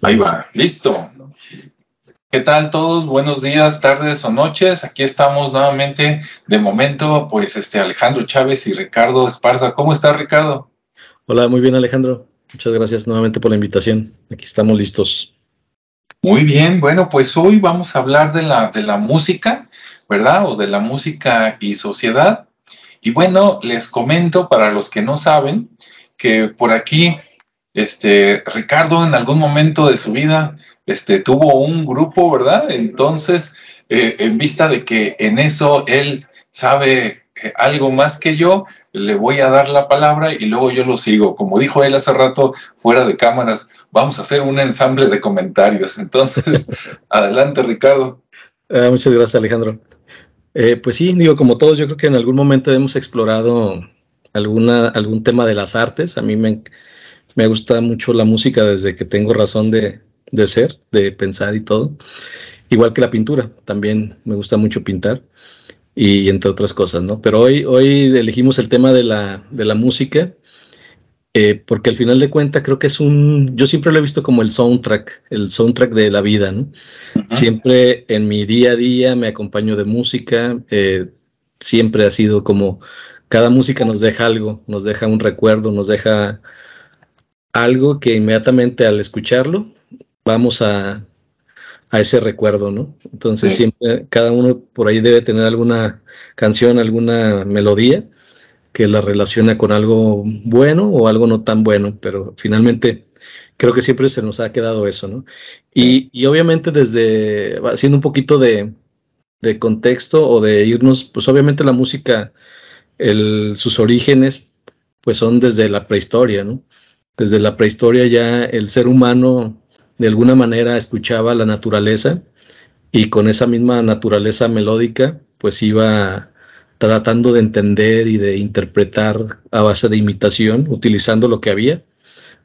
Ahí va, listo. ¿Qué tal todos? Buenos días, tardes o noches. Aquí estamos nuevamente. De momento, pues este Alejandro Chávez y Ricardo Esparza. ¿Cómo está Ricardo? Hola, muy bien Alejandro. Muchas gracias nuevamente por la invitación. Aquí estamos listos. Muy bien, bueno, pues hoy vamos a hablar de la, de la música, ¿verdad? O de la música y sociedad. Y bueno, les comento para los que no saben que por aquí, este, Ricardo en algún momento de su vida, este, tuvo un grupo, ¿verdad? Entonces, eh, en vista de que en eso él sabe eh, algo más que yo, le voy a dar la palabra y luego yo lo sigo. Como dijo él hace rato, fuera de cámaras, vamos a hacer un ensamble de comentarios. Entonces, adelante, Ricardo. Ah, muchas gracias, Alejandro. Eh, pues sí, digo, como todos, yo creo que en algún momento hemos explorado alguna, algún tema de las artes. A mí me, me gusta mucho la música desde que tengo razón de, de ser, de pensar y todo. Igual que la pintura, también me gusta mucho pintar y entre otras cosas, ¿no? Pero hoy, hoy elegimos el tema de la, de la música eh, porque al final de cuentas creo que es un, yo siempre lo he visto como el soundtrack, el soundtrack de la vida, ¿no? Siempre en mi día a día me acompaño de música, eh, siempre ha sido como, cada música nos deja algo, nos deja un recuerdo, nos deja algo que inmediatamente al escucharlo vamos a, a ese recuerdo, ¿no? Entonces siempre, cada uno por ahí debe tener alguna canción, alguna melodía que la relaciona con algo bueno o algo no tan bueno, pero finalmente creo que siempre se nos ha quedado eso, ¿no? Y, y obviamente desde, haciendo un poquito de, de, contexto o de irnos, pues obviamente la música, el, sus orígenes, pues son desde la prehistoria, ¿no? Desde la prehistoria ya el ser humano de alguna manera escuchaba la naturaleza y con esa misma naturaleza melódica, pues iba tratando de entender y de interpretar a base de imitación, utilizando lo que había,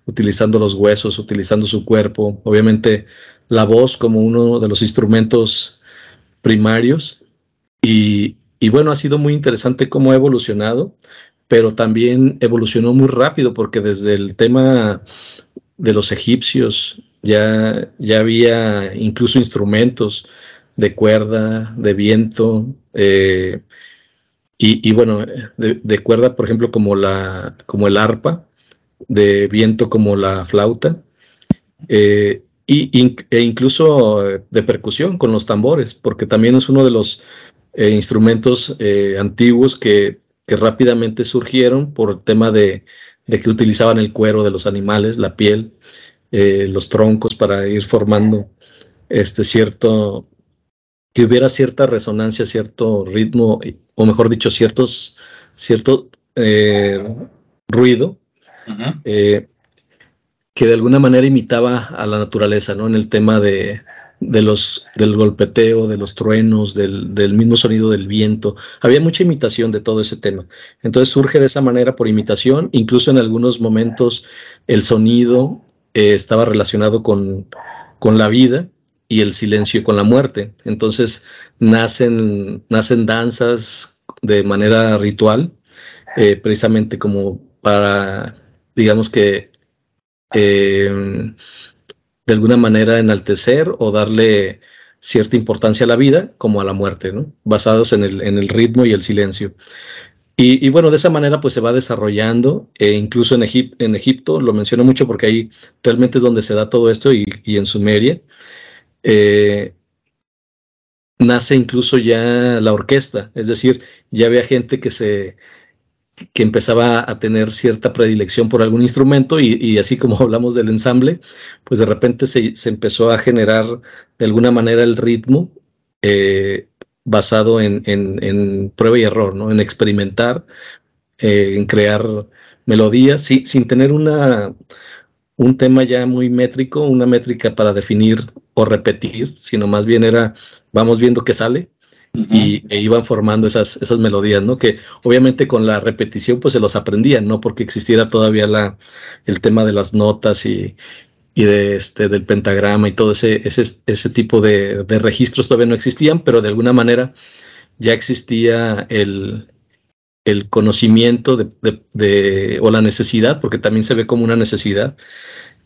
utilizando los huesos, utilizando su cuerpo, obviamente la voz como uno de los instrumentos primarios. Y, bueno, ha sido muy interesante cómo ha evolucionado, pero también evolucionó muy rápido porque desde el tema de los egipcios ya, ya había incluso instrumentos de cuerda, de viento, eh, y, bueno, de, cuerda, por ejemplo, como, la, como el arpa, de viento como la flauta, eh, y, e incluso de percusión con los tambores, porque también es uno de los eh, instrumentos antiguos que, que, rápidamente surgieron por el tema de, de, que utilizaban el cuero de los animales, la piel, los troncos para ir formando este cierto que hubiera cierta resonancia, cierto ritmo, o mejor dicho, ciertos, cierto eh, ruido eh, que de alguna manera imitaba a la naturaleza, ¿no? En el tema de, los, del golpeteo, de los truenos, del, mismo sonido del viento. Había mucha imitación de todo ese tema. Entonces surge de esa manera por imitación, incluso en algunos momentos el sonido eh, estaba relacionado con, con la vida y el silencio con la muerte. Entonces nacen, nacen danzas de manera ritual, eh, precisamente como para, digamos que, eh, de alguna manera enaltecer o darle cierta importancia a la vida como a la muerte, ¿no? basados en el, en el ritmo y el silencio. Y, bueno, de esa manera pues se va desarrollando, e incluso en, Egipto, lo menciono mucho porque ahí realmente es donde se da todo esto y, y en Sumeria, eh, nace incluso ya la orquesta, es decir, ya había gente que se que empezaba a tener cierta predilección por algún instrumento y, así como hablamos del ensamble, pues de repente se, empezó a generar de alguna manera el ritmo eh, basado en, prueba y error, ¿no? en experimentar, eh, en crear melodías, sin tener una, un tema ya muy métrico, una métrica para definir o repetir, sino más bien era, vamos viendo qué sale y e iban formando esas, esas melodías, ¿no? Que obviamente con la repetición pues se los aprendían, no porque existiera todavía la, el tema de las notas y, y de este, del pentagrama y todo ese, ese, ese tipo de, de registros todavía no existían, pero de alguna manera ya existía el, el conocimiento de, o la necesidad, porque también se ve como una necesidad,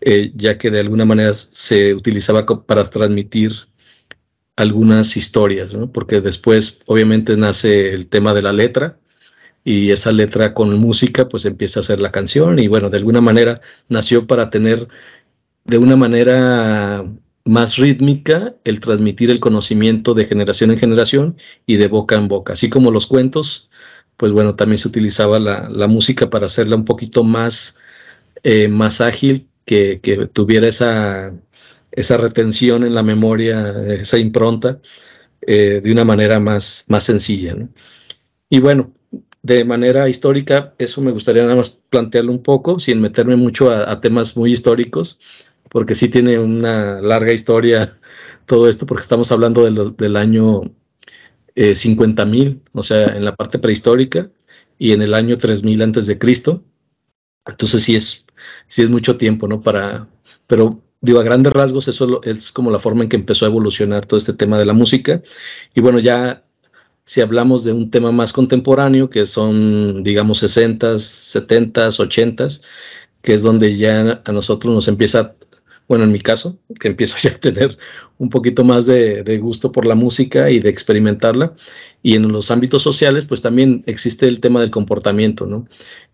eh, ya que de alguna manera se utilizaba para transmitir algunas historias, ¿no? porque después obviamente nace el tema de la letra y esa letra con música pues empieza a ser la canción y bueno, de alguna manera nació para tener de una manera más rítmica el transmitir el conocimiento de generación en generación y de boca en boca, así como los cuentos, pues bueno, también se utilizaba la, música para hacerla un poquito más, eh, más ágil, que, tuviera esa, esa retención en la memoria, esa impronta, eh, de una manera más, más sencilla. ¿no? Y bueno, de manera histórica, eso me gustaría nada más plantearlo un poco, sin meterme mucho a, temas muy históricos, porque sí tiene una larga historia todo esto, porque estamos hablando del año eh, 50.000, o sea, en la parte prehistórica, y en el año 3000 antes de Cristo. Entonces sí es, sí es mucho tiempo, ¿no? Para, pero digo, a grandes rasgos, eso es como la forma en que empezó a evolucionar todo este tema de la música. Y bueno, ya si hablamos de un tema más contemporáneo, que son, digamos, 60s, 70s, 80s, que es donde ya a nosotros nos empieza bueno, en mi caso, que empiezo ya a tener un poquito más de, gusto por la música y de experimentarla. Y en los ámbitos sociales, pues también existe el tema del comportamiento, ¿no?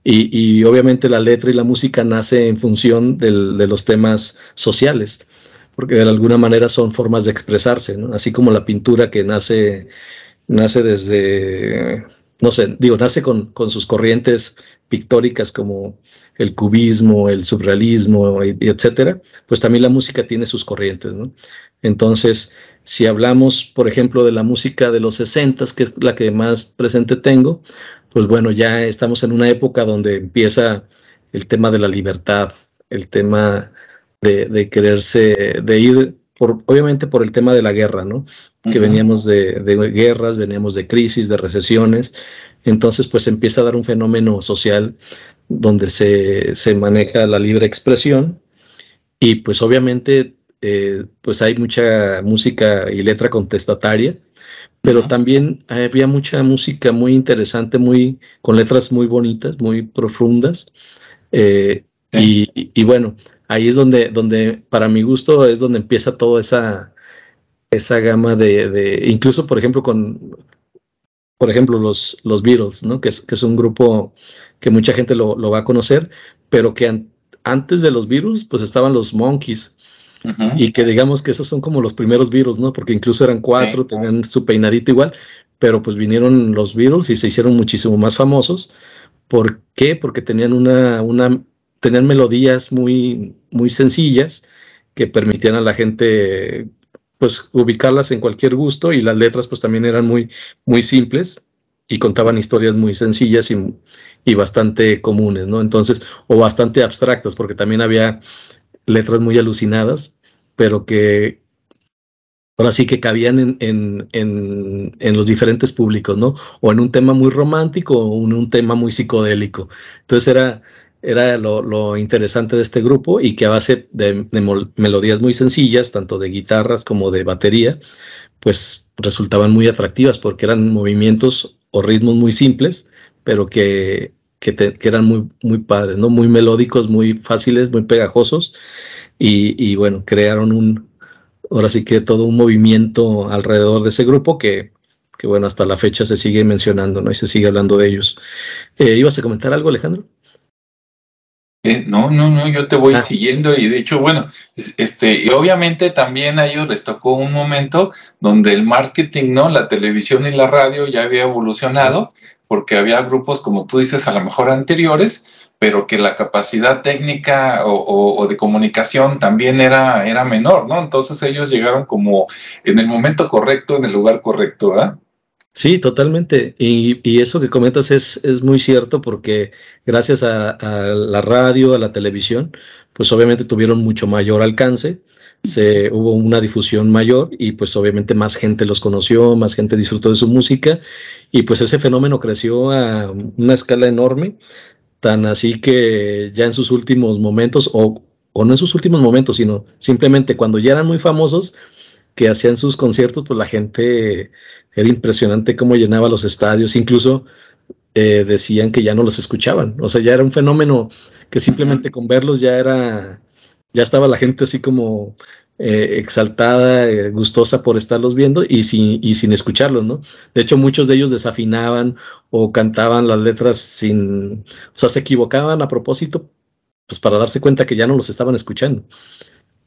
Y, y obviamente la letra y la música nace en función de los temas sociales, porque de alguna manera son formas de expresarse, ¿no? Así como la pintura que nace, nace desde, no sé, digo, nace con sus corrientes pictóricas como el cubismo, el surrealismo, y, y etcétera, pues también la música tiene sus corrientes, ¿no? Entonces, si hablamos, por ejemplo, de la música de los 60, que es la que más presente tengo, pues bueno, ya estamos en una época donde empieza el tema de la libertad, el tema de, de quererse, de ir, por, obviamente por el tema de la guerra, ¿no? Que uh -huh. veníamos de, de, guerras, veníamos de crisis, de recesiones, entonces pues empieza a dar un fenómeno social donde se, se maneja la libre expresión y pues obviamente eh, pues hay mucha música y letra contestataria, pero uh -huh. también había mucha música muy interesante, muy con letras muy bonitas, muy profundas. Eh, sí. y, y, bueno, ahí es donde, donde, para mi gusto, es donde empieza toda esa, esa gama de, de incluso, por ejemplo, con, por ejemplo, los, los Beatles, ¿no? Que es, que es un grupo que mucha gente lo, lo va a conocer, pero que an antes de los Beatles, pues estaban los Monkeys. Uh -huh. Y que digamos que esos son como los primeros Beatles, ¿no? Porque incluso eran cuatro, tenían su peinadito igual, pero pues vinieron los Beatles y se hicieron muchísimo más famosos. ¿Por qué? Porque tenían una, una tenían melodías muy, muy sencillas que permitían a la gente pues ubicarlas en cualquier gusto y las letras pues también eran muy, muy simples y contaban historias muy sencillas y, y bastante comunes, ¿no? Entonces, o bastante abstractas, porque también había letras muy alucinadas, pero que ahora sí que cabían en, en, en, en, los diferentes públicos, ¿no? O en un tema muy romántico o en un tema muy psicodélico. Entonces era, era lo, interesante de este grupo y que a base de, melodías muy sencillas, tanto de guitarras como de batería, pues resultaban muy atractivas porque eran movimientos o ritmos muy simples, pero que, que, eran muy, muy padres, ¿no? muy melódicos, muy fáciles, muy pegajosos y, y, bueno, crearon un, ahora sí que todo un movimiento alrededor de ese grupo que, que bueno, hasta la fecha se sigue mencionando, ¿no? Y se sigue hablando de ellos. Eh, ¿Ibas a comentar algo, Alejandro? Eh, no, no, no, yo te voy ah. siguiendo y de hecho, bueno, este, y obviamente también a ellos les tocó un momento donde el marketing, ¿no? La televisión y la radio ya había evolucionado, porque había grupos, como tú dices, a lo mejor anteriores, pero que la capacidad técnica o, o, o de comunicación también era, era menor, ¿no? Entonces ellos llegaron como en el momento correcto, en el lugar correcto, ¿verdad? Sí, totalmente. Y, y, eso que comentas es, es muy cierto porque gracias a, la radio, a la televisión, pues obviamente tuvieron mucho mayor alcance, se, hubo una difusión mayor y pues obviamente más gente los conoció, más gente disfrutó de su música y pues ese fenómeno creció a una escala enorme, tan así que ya en sus últimos momentos, o, o no en sus últimos momentos, sino simplemente cuando ya eran muy famosos, que hacían sus conciertos, pues la gente era impresionante cómo llenaba los estadios, incluso eh, decían que ya no los escuchaban, o sea, ya era un fenómeno que simplemente con verlos ya era, ya estaba la gente así como eh, exaltada, eh, gustosa por estarlos viendo y sin, y sin escucharlos, ¿no? De hecho, muchos de ellos desafinaban o cantaban las letras sin, o sea, se equivocaban a propósito, pues para darse cuenta que ya no los estaban escuchando.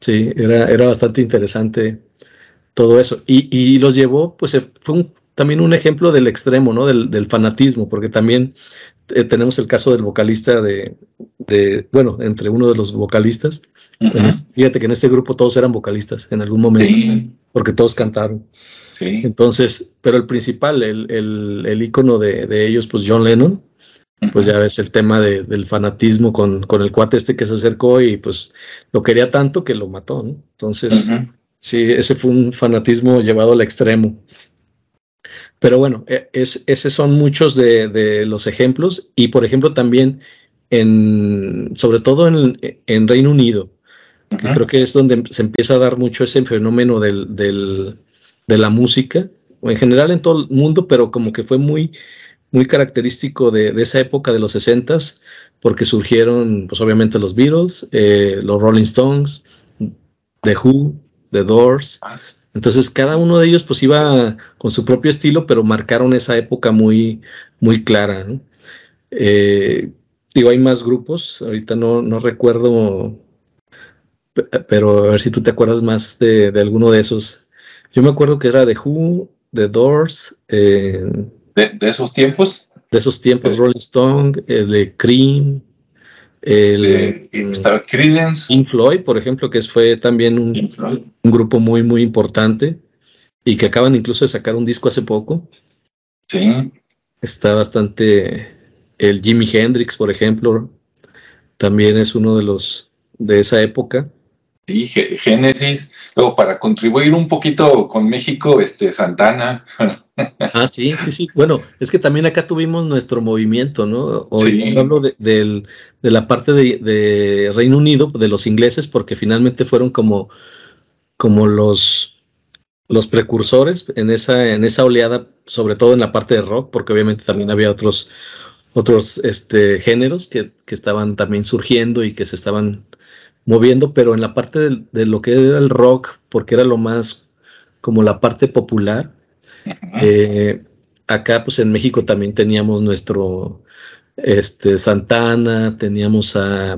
Sí, era, era bastante interesante todo eso. Y, y los llevó, pues fue también un ejemplo del extremo, ¿no? Del, del fanatismo, porque también eh, tenemos el caso del vocalista de, de, bueno, entre uno de los vocalistas, fíjate que en este grupo todos eran vocalistas en algún momento, porque todos cantaron. Entonces, pero el principal, el, el, el ícono de, de, ellos, pues John Lennon, pues ya ves el tema de, del fanatismo con, con, el cuate este que se acercó y pues lo quería tanto que lo mató, ¿no? Entonces, sí, ese fue un fanatismo llevado al extremo. Pero bueno, e, es, esos son muchos de, de, los ejemplos y por ejemplo también en, sobre todo en, en Reino Unido, creo que es donde se empieza a dar mucho ese fenómeno del, del, de la música, en general en todo el mundo, pero como que fue muy, muy característico de, de esa época de los 60 porque surgieron, pues obviamente los Beatles, eh, los Rolling Stones, The Who, The Doors. Ah. Entonces cada uno de ellos pues iba con su propio estilo, pero marcaron esa época muy, muy clara. ¿no? Eh, digo, hay más grupos, ahorita no, no recuerdo pero a ver si tú te acuerdas más de, de, alguno de esos. Yo me acuerdo que era de Who, The Doors. Eh, ¿De, ¿De, esos tiempos? De esos tiempos, Rolling Stone, el de Cream. El, este, estaba Creedence. Pink Floyd, por ejemplo, que fue también un, un, grupo muy, muy importante y que acaban incluso de sacar un disco hace poco. Sí. Está bastante. El Jimi Hendrix, por ejemplo, también es uno de los de esa época. Sí, Génesis. Luego, para contribuir un poquito con México, este Santana. Ah, sí, sí, sí. Bueno, es que también acá tuvimos nuestro movimiento, ¿no? Hoy sí. hablo de, de, de, la parte de, de, Reino Unido, de los ingleses, porque finalmente fueron como, como los, los precursores en esa, en esa oleada, sobre todo en la parte de rock, porque obviamente también había otros, otros este, géneros que, que estaban también surgiendo y que se estaban moviendo, pero en la parte de, de, lo que era el rock, porque era lo más como la parte popular. Eh, acá, pues en México también teníamos nuestro este, Santana, teníamos a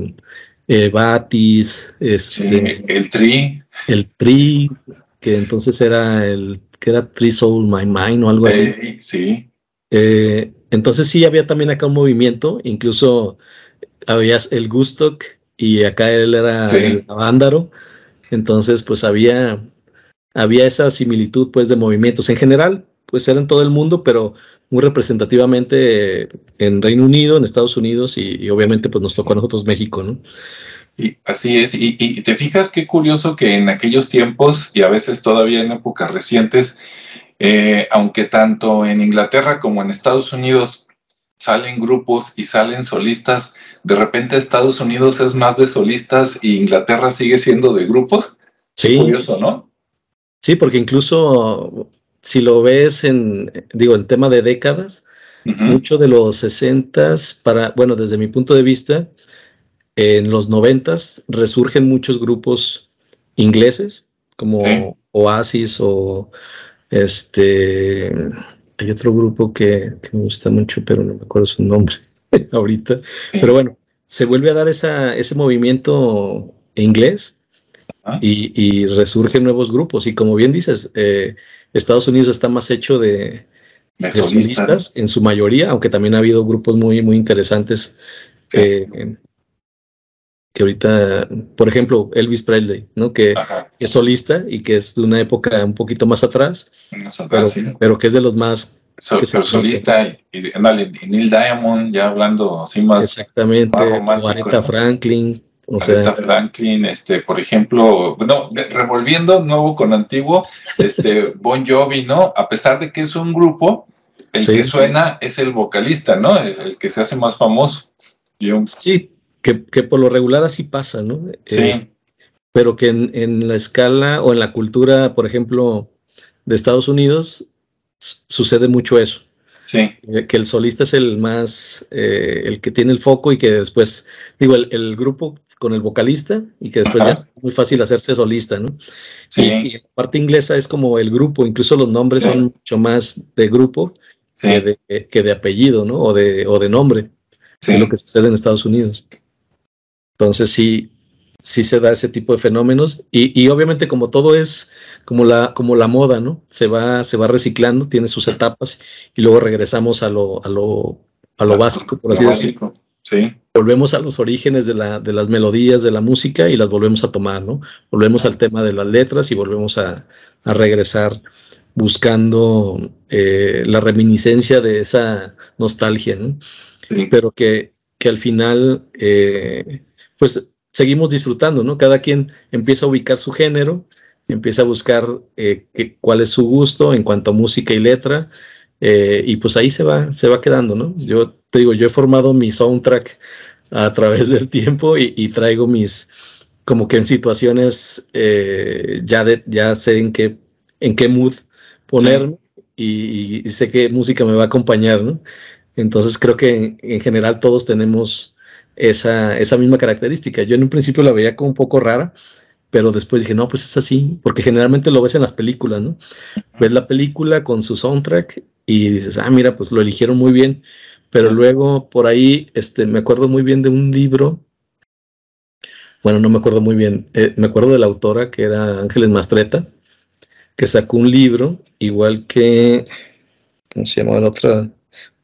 eh, Batis, este, sí, el Tri. El Tri, que entonces era el que era Tri Soul My Mind o algo así. Sí. sí. Eh, entonces sí había también acá un movimiento, incluso había el Gustock, y acá él era sí. el Avándaro. Entonces, pues había, había esa similitud pues de movimientos. En general, pues era en todo el mundo, pero muy representativamente en Reino Unido, en Estados Unidos y, y obviamente pues nos tocó a nosotros México, ¿no? Y así es, y, y, te fijas qué curioso que en aquellos tiempos y a veces todavía en épocas recientes, eh, aunque tanto en Inglaterra como en Estados Unidos salen grupos y salen solistas, de repente Estados Unidos es más de solistas y Inglaterra sigue siendo de grupos. Sí. Curioso, ¿no? Sí, porque incluso si lo ves en, digo, en tema de décadas, uh -huh. mucho de los 60 para, bueno, desde mi punto de vista, en los 90 resurgen muchos grupos ingleses, como sí. Oasis o este, hay otro grupo que, que, me gusta mucho, pero no me acuerdo su nombre ahorita. Pero bueno, se vuelve a dar esa, ese movimiento inglés y, y, resurgen nuevos grupos. Y como bien dices, eh, Estados Unidos está más hecho de, de, solistas en su mayoría, aunque también ha habido grupos muy, muy interesantes. Sí. Eh, que ahorita, por ejemplo, Elvis Presley, ¿no? Que, que, es solista y que es de una época un poquito más atrás, más atrás pero, sí. pero, que es de los más... So, que pero solista y, y, Neil Diamond, ya hablando así más... Exactamente, más Aretha. Franklin. O sea, Franklin, este, por ejemplo, no, revolviendo nuevo con antiguo, este, Bon Jovi, ¿no? A pesar de que es un grupo, el sí. que suena es el vocalista, ¿no? El, el que se hace más famoso. Yo, sí, que, que, por lo regular así pasa, ¿no? Sí. Es, pero que en, en, la escala o en la cultura, por ejemplo, de Estados Unidos, sucede mucho eso. Sí. Que el solista es el más, eh, el que tiene el foco y que después, digo, el, el, grupo con el vocalista y que después ya es muy fácil hacerse solista, ¿no? Sí. Y, la parte inglesa es como el grupo, incluso los nombres son mucho más de grupo que, de, que, de, apellido, ¿no? O de, o de nombre, sí. es lo que sucede en Estados Unidos. Entonces sí, sí se da ese tipo de fenómenos y, y, obviamente como todo es como la, como la moda, ¿no? Se va, se va reciclando, tiene sus etapas y luego regresamos a lo, a lo, a lo básico, por así decirlo. Sí. Volvemos a los orígenes de, la, de las melodías de la música y las volvemos a tomar, ¿no? Volvemos al tema de las letras y volvemos a, a regresar buscando eh, la reminiscencia de esa nostalgia, ¿no? Sí. Pero que, que al final, eh, pues seguimos disfrutando, ¿no? Cada quien empieza a ubicar su género, empieza a buscar eh, que, cuál es su gusto en cuanto a música y letra, eh, y pues ahí se va, se va quedando, ¿no? Yo te digo, yo he formado mi soundtrack a través del tiempo y, y traigo mis, como que en situaciones eh, ya, de, ya sé en qué, en qué mood ponerme sí. y, y, sé qué música me va a acompañar, ¿no? Entonces creo que en, en general todos tenemos esa, esa misma característica. Yo en un principio la veía como un poco rara, pero después dije, no, pues es así, porque generalmente lo ves en las películas, ¿no? Ves la película con su soundtrack y dices, ah, mira, pues lo eligieron muy bien, pero luego por ahí, este, me acuerdo muy bien de un libro, bueno, no me acuerdo muy bien, eh, me acuerdo de la autora que era Ángeles Mastreta, que sacó un libro, igual que, ¿cómo se llamaba la otra?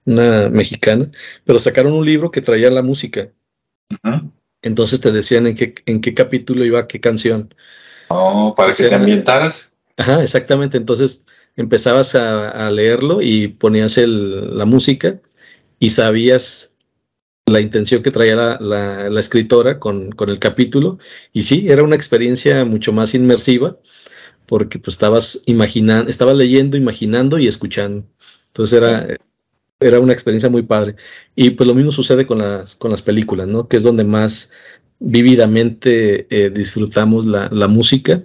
Una mexicana, pero sacaron un libro que traía la música. Uh -huh. Entonces te decían en qué, en qué capítulo iba qué canción. Oh, para que te ambientaras. Ajá, exactamente. Entonces empezabas a, a leerlo y ponías el, la música y sabías la intención que traía la, la, la escritora con, con, el capítulo. Y sí, era una experiencia mucho más inmersiva porque pues estabas imaginando, estabas leyendo, imaginando y escuchando. Entonces era, era una experiencia muy padre. Y pues lo mismo sucede con las, con las películas, ¿no? Que es donde más vívidamente eh, disfrutamos la, la, música,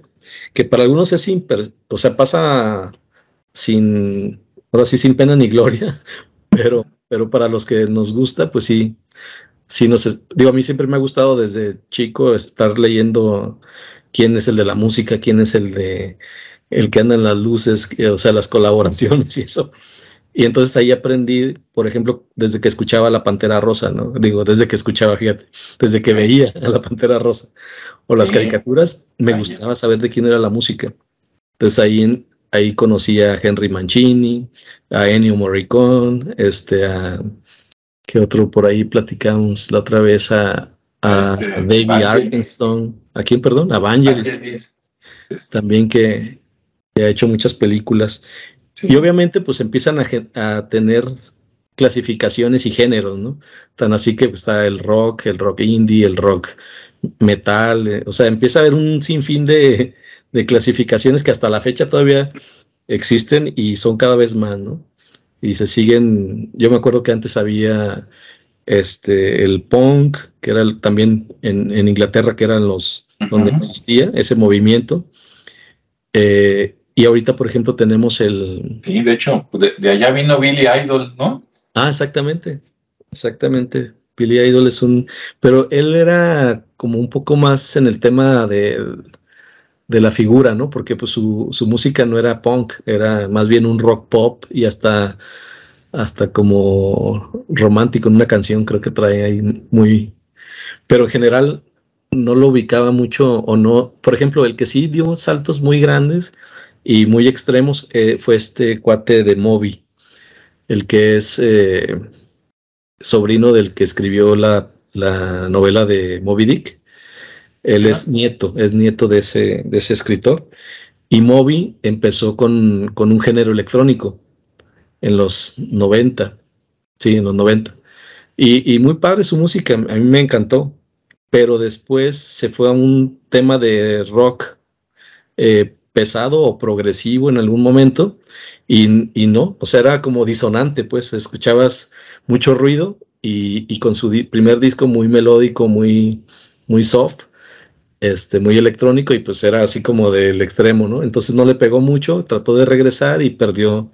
que para algunos es sin, o sea, pasa sin, ahora sí, sin pena ni gloria, pero, pero para los que nos gusta, pues sí, sí nos, digo, a mí siempre me ha gustado desde chico estar leyendo quién es el de la música, quién es el de, el que anda en las luces, o sea, las colaboraciones y eso. Y entonces ahí aprendí, por ejemplo, desde que escuchaba la Pantera Rosa, ¿no? Digo, desde que escuchaba, fíjate, desde que veía a la Pantera Rosa o las sí. caricaturas, me Ay, gustaba saber de quién era la música. Entonces ahí, ahí conocí a Henry Mancini, a Ennio Morricone, este, a, ¿qué otro por ahí platicamos la otra vez? A, a este, David Arkenstone, ¿a quién, perdón? A Vangelis. Vangelis. También que, que ha hecho muchas películas. Sí. Y obviamente pues empiezan a, a, tener clasificaciones y géneros, ¿no? Tan así que está el rock, el rock indie, el rock metal, eh, o sea, empieza a haber un sinfín de, de, clasificaciones que hasta la fecha todavía existen y son cada vez más, ¿no? Y se siguen, yo me acuerdo que antes había este, el punk, que era el, también en, en, Inglaterra, que eran los, uh -huh. donde existía ese movimiento. Eh, y ahorita, por ejemplo, tenemos el... Sí, de hecho, de, de, allá vino Billy Idol, ¿no? Ah, exactamente, exactamente. Billy Idol es un... Pero él era como un poco más en el tema de, de la figura, ¿no? Porque pues su, su, música no era punk, era más bien un rock pop y hasta, hasta como romántico en una canción creo que trae ahí muy... Pero en general no lo ubicaba mucho o no. Por ejemplo, el que sí dio saltos muy grandes y muy extremos eh, fue este cuate de Moby, el que es eh, sobrino del que escribió la, la, novela de Moby Dick. Él es nieto, es nieto de ese, de ese escritor. Y Moby empezó con, con, un género electrónico en los 90, sí, en los 90. Y, y muy padre su música, a mí me encantó, pero después se fue a un tema de rock eh, pesado o progresivo en algún momento y, y, no, o sea, era como disonante, pues escuchabas mucho ruido y, y con su di primer disco muy melódico, muy, muy soft, este, muy electrónico y pues era así como del extremo, ¿no? Entonces no le pegó mucho, trató de regresar y perdió,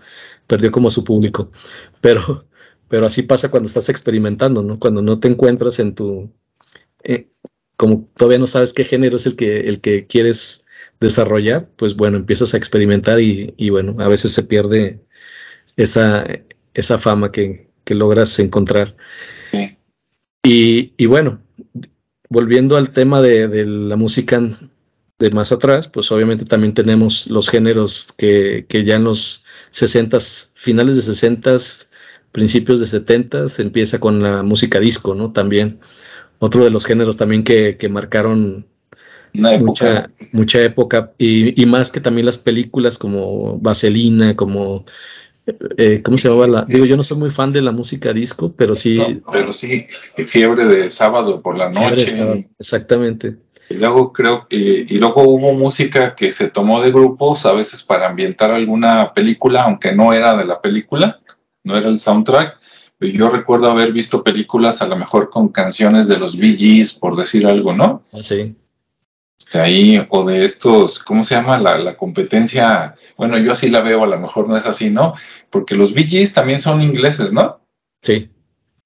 perdió como su público, pero, pero así pasa cuando estás experimentando, ¿no? Cuando no te encuentras en tu... Eh, como todavía no sabes qué género es el que, el que quieres desarrollar, pues bueno, empiezas a experimentar y, bueno, a veces se pierde esa, esa fama que, logras encontrar. Y, bueno, volviendo al tema de, la música de más atrás, pues obviamente también tenemos los géneros que, ya en los 60 finales de 60 principios de 70 empieza con la música disco, ¿no? También otro de los géneros también que, que marcaron Mucha, mucha época y, y, más que también las películas como Vaselina, como eh, ¿cómo se llamaba la? Digo, yo no soy muy fan de la música disco, pero sí. pero sí, fiebre de sábado por la noche. exactamente. Y luego creo que, y luego hubo música que se tomó de grupos, a veces para ambientar alguna película, aunque no era de la película, no era el soundtrack. Yo recuerdo haber visto películas a lo mejor con canciones de los Bee Gees, por decir algo, ¿no? Ah, sí ahí, o de estos, ¿cómo se llama? La, la, competencia, bueno, yo así la veo, a lo mejor no es así, ¿no? Porque los VGs también son ingleses, ¿no? Sí.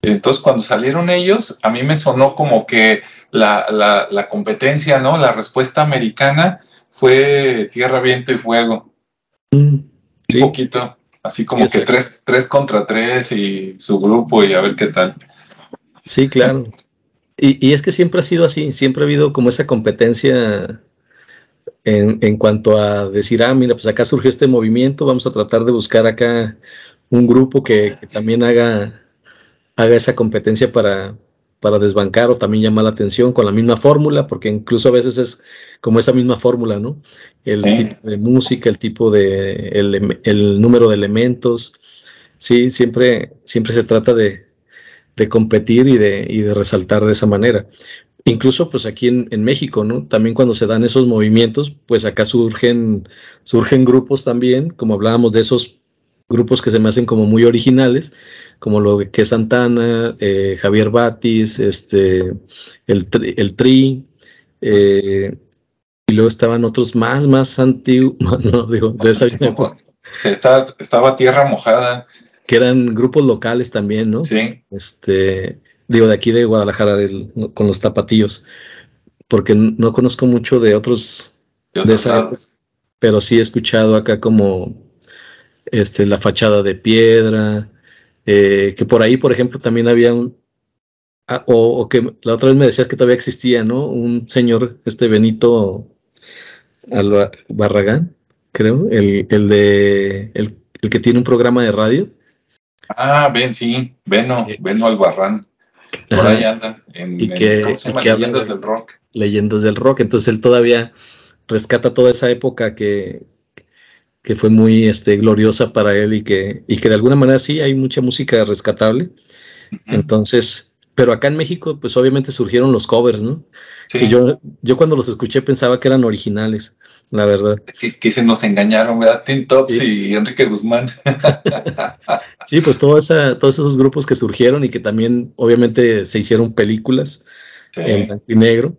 Entonces, cuando salieron ellos, a mí me sonó como que la, la, la competencia, ¿no? La respuesta americana fue tierra, viento y fuego. Mm, Un poquito, así como que tres, tres contra tres y su grupo y a ver qué tal. Sí, claro. Y, es que siempre ha sido así, siempre ha habido como esa competencia en, cuanto a decir, ah, mira, pues acá surgió este movimiento, vamos a tratar de buscar acá un grupo que, también haga, haga esa competencia para, para desbancar o también llamar la atención con la misma fórmula, porque incluso a veces es como esa misma fórmula, ¿no? El tipo de música, el tipo de, el, el número de elementos, sí, siempre, siempre se trata de, de competir y de, y de resaltar de esa manera. Incluso pues aquí en, en, México, ¿no? También cuando se dan esos movimientos, pues acá surgen, surgen grupos también, como hablábamos de esos grupos que se me hacen como muy originales, como lo que es Santana, eh, Javier Batis, este, el, el Tri, eh, y luego estaban otros más, más antiguos, no, digo, de esa época. estaba Tierra Mojada, que eran grupos locales también, ¿no? Sí. Este, digo, de aquí de Guadalajara, con los tapatillos, porque no conozco mucho de otros de, esa, pero sí he escuchado acá como este, la fachada de piedra, eh, que por ahí, por ejemplo, también había un, ah, o, que la otra vez me decías que todavía existía, ¿no? Un señor, este Benito Barragán, creo, el, el de, el, el que tiene un programa de radio Ah, ven, sí, Beno, Beno Albarrán. Por ahí anda. En, y que, Leyendas del Rock. Leyendas del Rock. Entonces él todavía rescata toda esa época que, que fue muy este, gloriosa para él y que, y que de alguna manera sí hay mucha música rescatable. Entonces, pero acá en México, pues obviamente surgieron los covers, ¿no? Y yo, yo cuando los escuché pensaba que eran originales la verdad. Que, se nos engañaron, ¿verdad? Tim Tops y Enrique Guzmán. sí, pues todos esos grupos que surgieron y que también obviamente se hicieron películas en blanco y negro.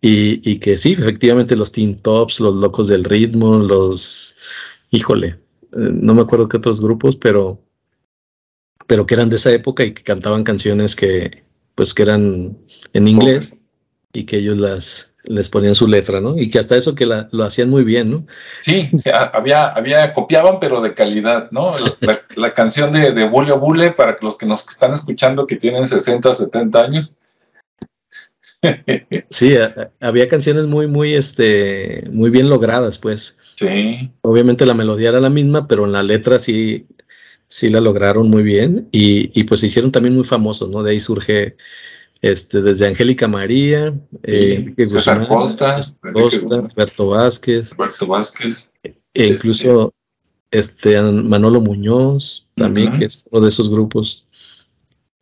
Y, que sí, efectivamente los Teen Tops, los Locos del Ritmo, los... Híjole, eh, no me acuerdo qué otros grupos, pero, pero que eran de esa época y que cantaban canciones que pues que eran en inglés y que ellos las, les ponían su letra, ¿no? Y que hasta eso que lo hacían muy bien, ¿no? Sí, había, había, copiaban, pero de calidad, ¿no? La, canción de, de Bule Bule, para los que nos están escuchando que tienen 60, 70 años. Sí, había canciones muy, muy, este, muy bien logradas, pues. Sí. Obviamente la melodía era la misma, pero en la letra sí, sí la lograron muy bien y, y pues se hicieron también muy famosos, ¿no? De ahí surge este, desde Angélica María, eh, César Costa, Roberto Vázquez, Vázquez, e incluso este, Manolo Muñoz, también, que es uno de esos grupos,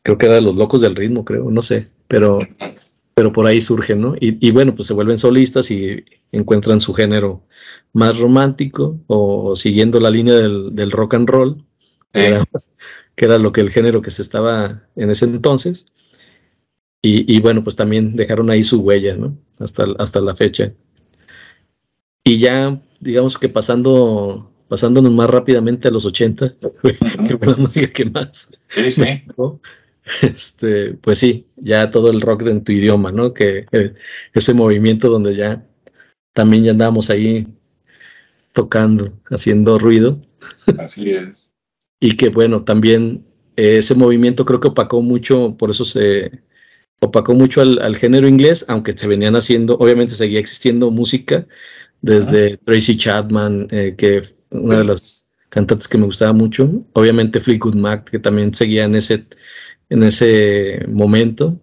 creo que era de los locos del ritmo, creo, no sé, pero, pero por ahí surgen, ¿no? Y, bueno, pues se vuelven solistas y encuentran su género más romántico o, siguiendo la línea del, rock and roll, que era lo que el género que se estaba en ese entonces y, bueno, pues también dejaron ahí su huella, ¿no? Hasta, hasta la fecha. Y ya, digamos que pasando, pasándonos más rápidamente a los 80, que fue la música que más. Sí, sí. este, pues sí, ya todo el rock en tu idioma, ¿no? Que eh, ese movimiento donde ya también ya andamos ahí tocando, haciendo ruido. Así es. Y que bueno, también eh, ese movimiento creo que opacó mucho, por eso se opacó mucho al, género inglés, aunque se venían haciendo, obviamente seguía existiendo música desde Tracy Chapman, eh, que una de las cantantes que me gustaba mucho, obviamente Fleetwood Mac, que también seguía en ese, en ese momento.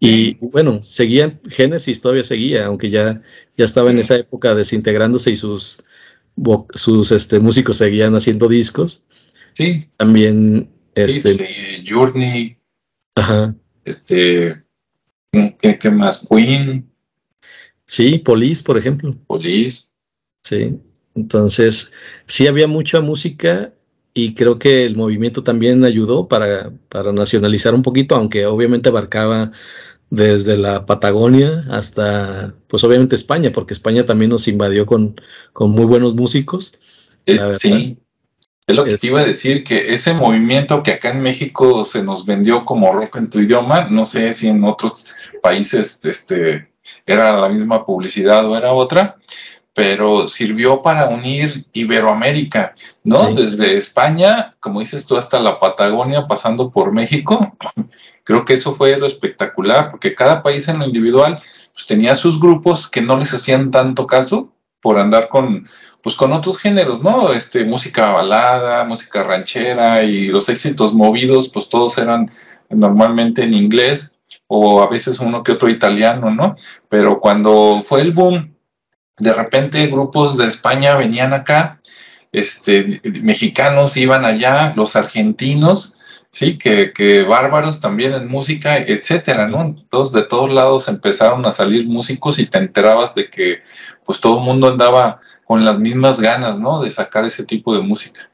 Y bueno, seguía, Genesis todavía seguía, aunque ya, ya estaba en esa época desintegrándose y sus, sus este, músicos seguían haciendo discos. Sí. También este, sí, Journey. Ajá. Este, ¿qué, más? Queen. Sí, Police, por ejemplo. Police. Sí. Entonces, sí había mucha música y creo que el movimiento también ayudó para, para nacionalizar un poquito, aunque obviamente abarcaba desde la Patagonia hasta, pues obviamente España, porque España también nos invadió con, con muy buenos músicos. Eh, sí, es lo que te iba a decir, que ese movimiento que acá en México se nos vendió como rock en tu idioma, no sé si en otros países este, era la misma publicidad o era otra, pero sirvió para unir Iberoamérica, ¿no? Desde España, como dices tú, hasta la Patagonia, pasando por México. Creo que eso fue lo espectacular, porque cada país en lo individual pues, tenía sus grupos que no les hacían tanto caso por andar con pues con otros géneros, ¿no? Este, música balada, música ranchera y los éxitos movidos, pues todos eran normalmente en inglés o a veces uno que otro italiano, ¿no? Pero cuando fue el boom, de repente grupos de España venían acá, este, mexicanos iban allá, los argentinos, sí, que, que bárbaros también en música, etcétera, ¿no? Entonces de todos lados empezaron a salir músicos y te enterabas de que pues todo el mundo andaba con las mismas ganas, ¿no? De sacar ese tipo de música.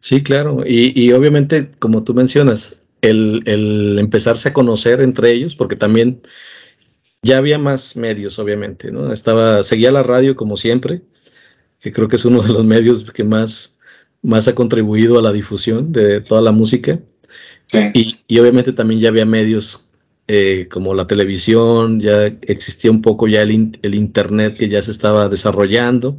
Sí, claro. Y, obviamente, como tú mencionas, el, empezarse a conocer entre ellos, porque también ya había más medios, obviamente, ¿no? Estaba, seguía la radio como siempre, que creo que es uno de los medios que más, más ha contribuido a la difusión de toda la música. Y, y, obviamente también ya había medios eh, como la televisión, ya existía un poco ya el, Internet que ya se estaba desarrollando,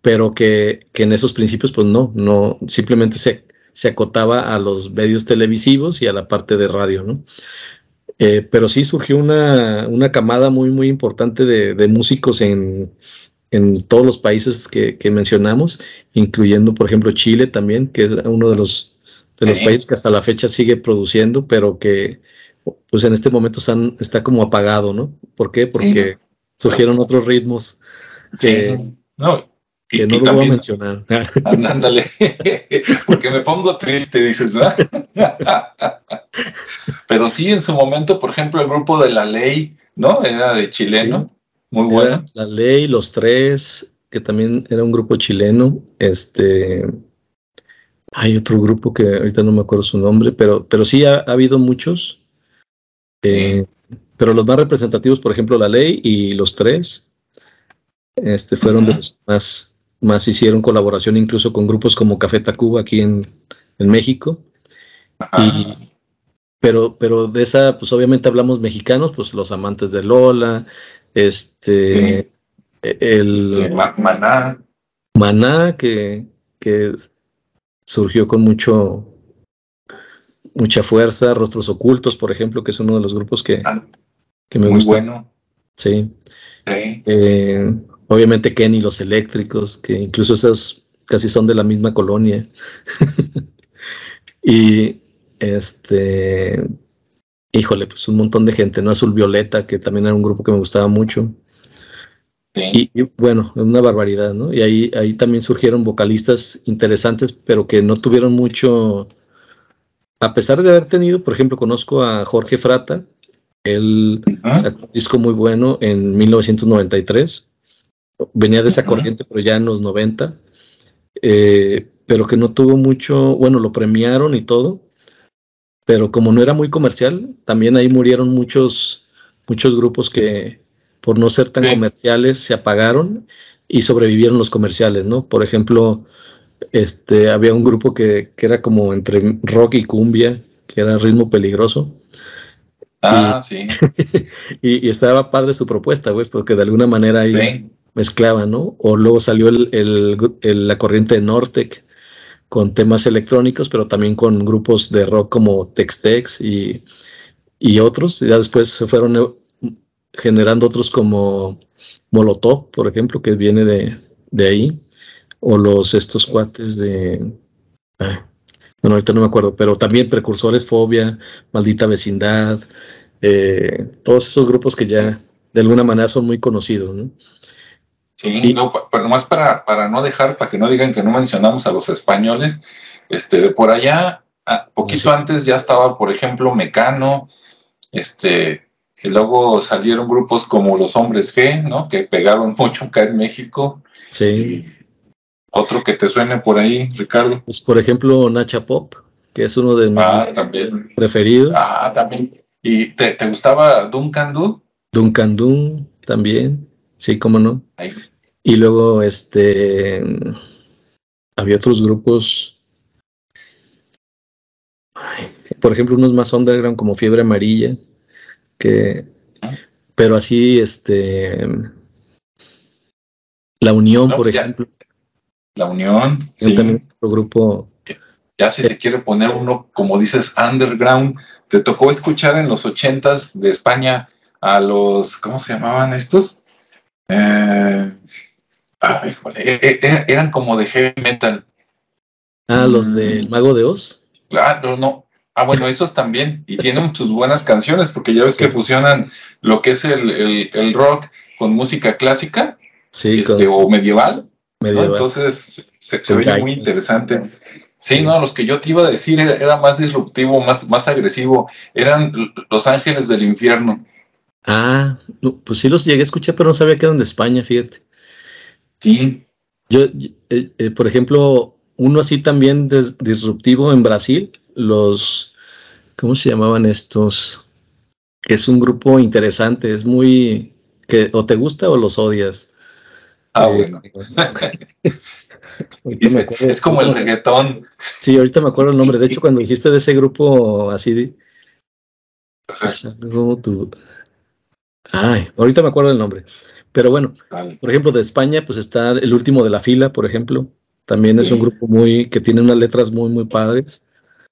pero que, en esos principios pues no, no, simplemente se, se, acotaba a los medios televisivos y a la parte de radio, ¿no? Eh, pero sí surgió una, camada muy, muy importante de, músicos en, todos los países que, mencionamos, incluyendo, por ejemplo, Chile también, que es uno de los, de los países que hasta la fecha sigue produciendo, pero que, pues en este momento están, está como apagado, ¿no? ¿Por qué? Porque surgieron otros ritmos que, no, que no lo voy a mencionar. Ándale, porque me pongo triste, dices, ¿verdad? Pero sí, en su momento, por ejemplo, el grupo de La Ley, ¿no? Era de chileno, muy bueno. La Ley, Los Tres, que también era un grupo chileno, este... Hay otro grupo que ahorita no me acuerdo su nombre, pero, pero sí ha habido muchos eh, pero los más representativos, por ejemplo, la ley y los tres, este, fueron de los más, más hicieron colaboración incluso con grupos como Café Tacuba aquí en, México. pero, pero de esa, pues obviamente hablamos mexicanos, pues los amantes de Lola, este, el este, Maná. Maná, que, que surgió con mucho, mucha fuerza, Rostros Ocultos, por ejemplo, que es uno de los grupos que, ah, que me gusta. Muy bueno. Sí. Eh, obviamente Kenny los eléctricos, que incluso esos casi son de la misma colonia. y este, híjole, pues un montón de gente, ¿no? Azul Violeta, que también era un grupo que me gustaba mucho. Y, y, bueno, una barbaridad, ¿no? Y ahí, ahí también surgieron vocalistas interesantes, pero que no tuvieron mucho, a pesar de haber tenido, por ejemplo, conozco a Jorge Frata, él sacó un disco muy bueno en 1993, venía de esa corriente, pero ya en los 90, eh, pero que no tuvo mucho, bueno, lo premiaron y todo, pero como no era muy comercial, también ahí murieron muchos, muchos grupos que por no ser tan comerciales se apagaron y sobrevivieron los comerciales, ¿no? Por ejemplo, este, había un grupo que, era como entre rock y cumbia, que era ritmo peligroso. Ah, sí. y, estaba padre su propuesta, pues, porque de alguna manera ahí mezclaba, ¿no? O luego salió la corriente de Nortec con temas electrónicos, pero también con grupos de rock como Tex-Tex y, y otros. Y ya después se fueron eh, generando otros como Molotov, por ejemplo, que viene de, de ahí. O los estos cuates de. bueno, ahorita no me acuerdo, pero también precursores, Fobia, Maldita Vecindad, eh, todos esos grupos que ya de alguna manera son muy conocidos. ¿no? Sí, no, pero nomás para, para no dejar, para que no digan que no mencionamos a los españoles, este, de por allá, poquito antes ya estaba, por ejemplo, Mecano, este, y luego salieron grupos como los Hombres G, ¿no? Que pegaron mucho acá en México. Sí. Otro que te suene por ahí, Ricardo. Pues por ejemplo, Nacha Pop, que es uno de mis ah, preferidos. Ah, también. ¿Y te, te gustaba Duncan Du? Duncan Du también, sí, cómo no. Y luego, este, había otros grupos, por ejemplo, unos más underground como Fiebre Amarilla, que, pero así, este, La Unión, por ejemplo. La Unión, sí. También otro grupo. Ya si se quiere poner uno, como dices, underground, te tocó escuchar en los ochentas de España a los, ¿cómo se llamaban estos? Eh, Ah, híjole, e, e, eran como de heavy metal. Ah, los mm. del Mago de Oz. Claro, no. Ah, bueno, esos también. Y tienen sus buenas canciones, porque ya ves que fusionan lo que es el, rock con música clásica sí, este, o medieval. Entonces se, se veía muy interesante. Sí, no, los que yo te iba a decir era, más disruptivo, más, más agresivo. Eran Los Ángeles del Infierno. Ah, pues sí los llegué a escuchar, pero no sabía que eran de España, fíjate. Sí. Yo, eh, eh, por ejemplo, uno así también disruptivo en Brasil, los, ¿cómo se llamaban estos? Que es un grupo interesante, es muy, que o te gusta o los odias. Ah, eh, bueno. es, como el reggaetón. Sí, ahorita me acuerdo el nombre. De hecho, cuando dijiste de ese grupo así, Ay, ahorita me acuerdo del nombre. Pero bueno, por ejemplo, de España, pues está el último de la fila, por ejemplo. También es un grupo muy que tiene unas letras muy, muy padres.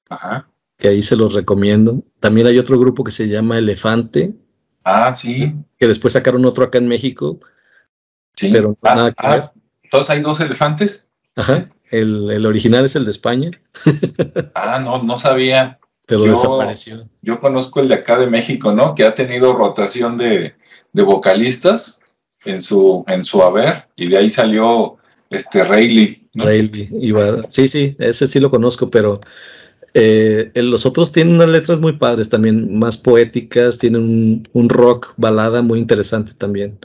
Ajá. Que ahí se los recomiendo. También hay otro grupo que se llama Elefante. Ah, sí. Que después sacaron otro acá en México. Sí. Pero ah, nada que ah, ¿Todos hay dos elefantes? Ajá. El, original es el de España. ah, no, no sabía. Pero desapareció. Yo conozco el de acá de México, ¿no? Que ha tenido rotación de, de vocalistas en su, en su haber, y de ahí salió este Rayleigh. Rayleigh, sí, sí, ese sí lo conozco, pero eh, los otros tienen unas letras muy padres también, más poéticas, tienen un, rock balada muy interesante también.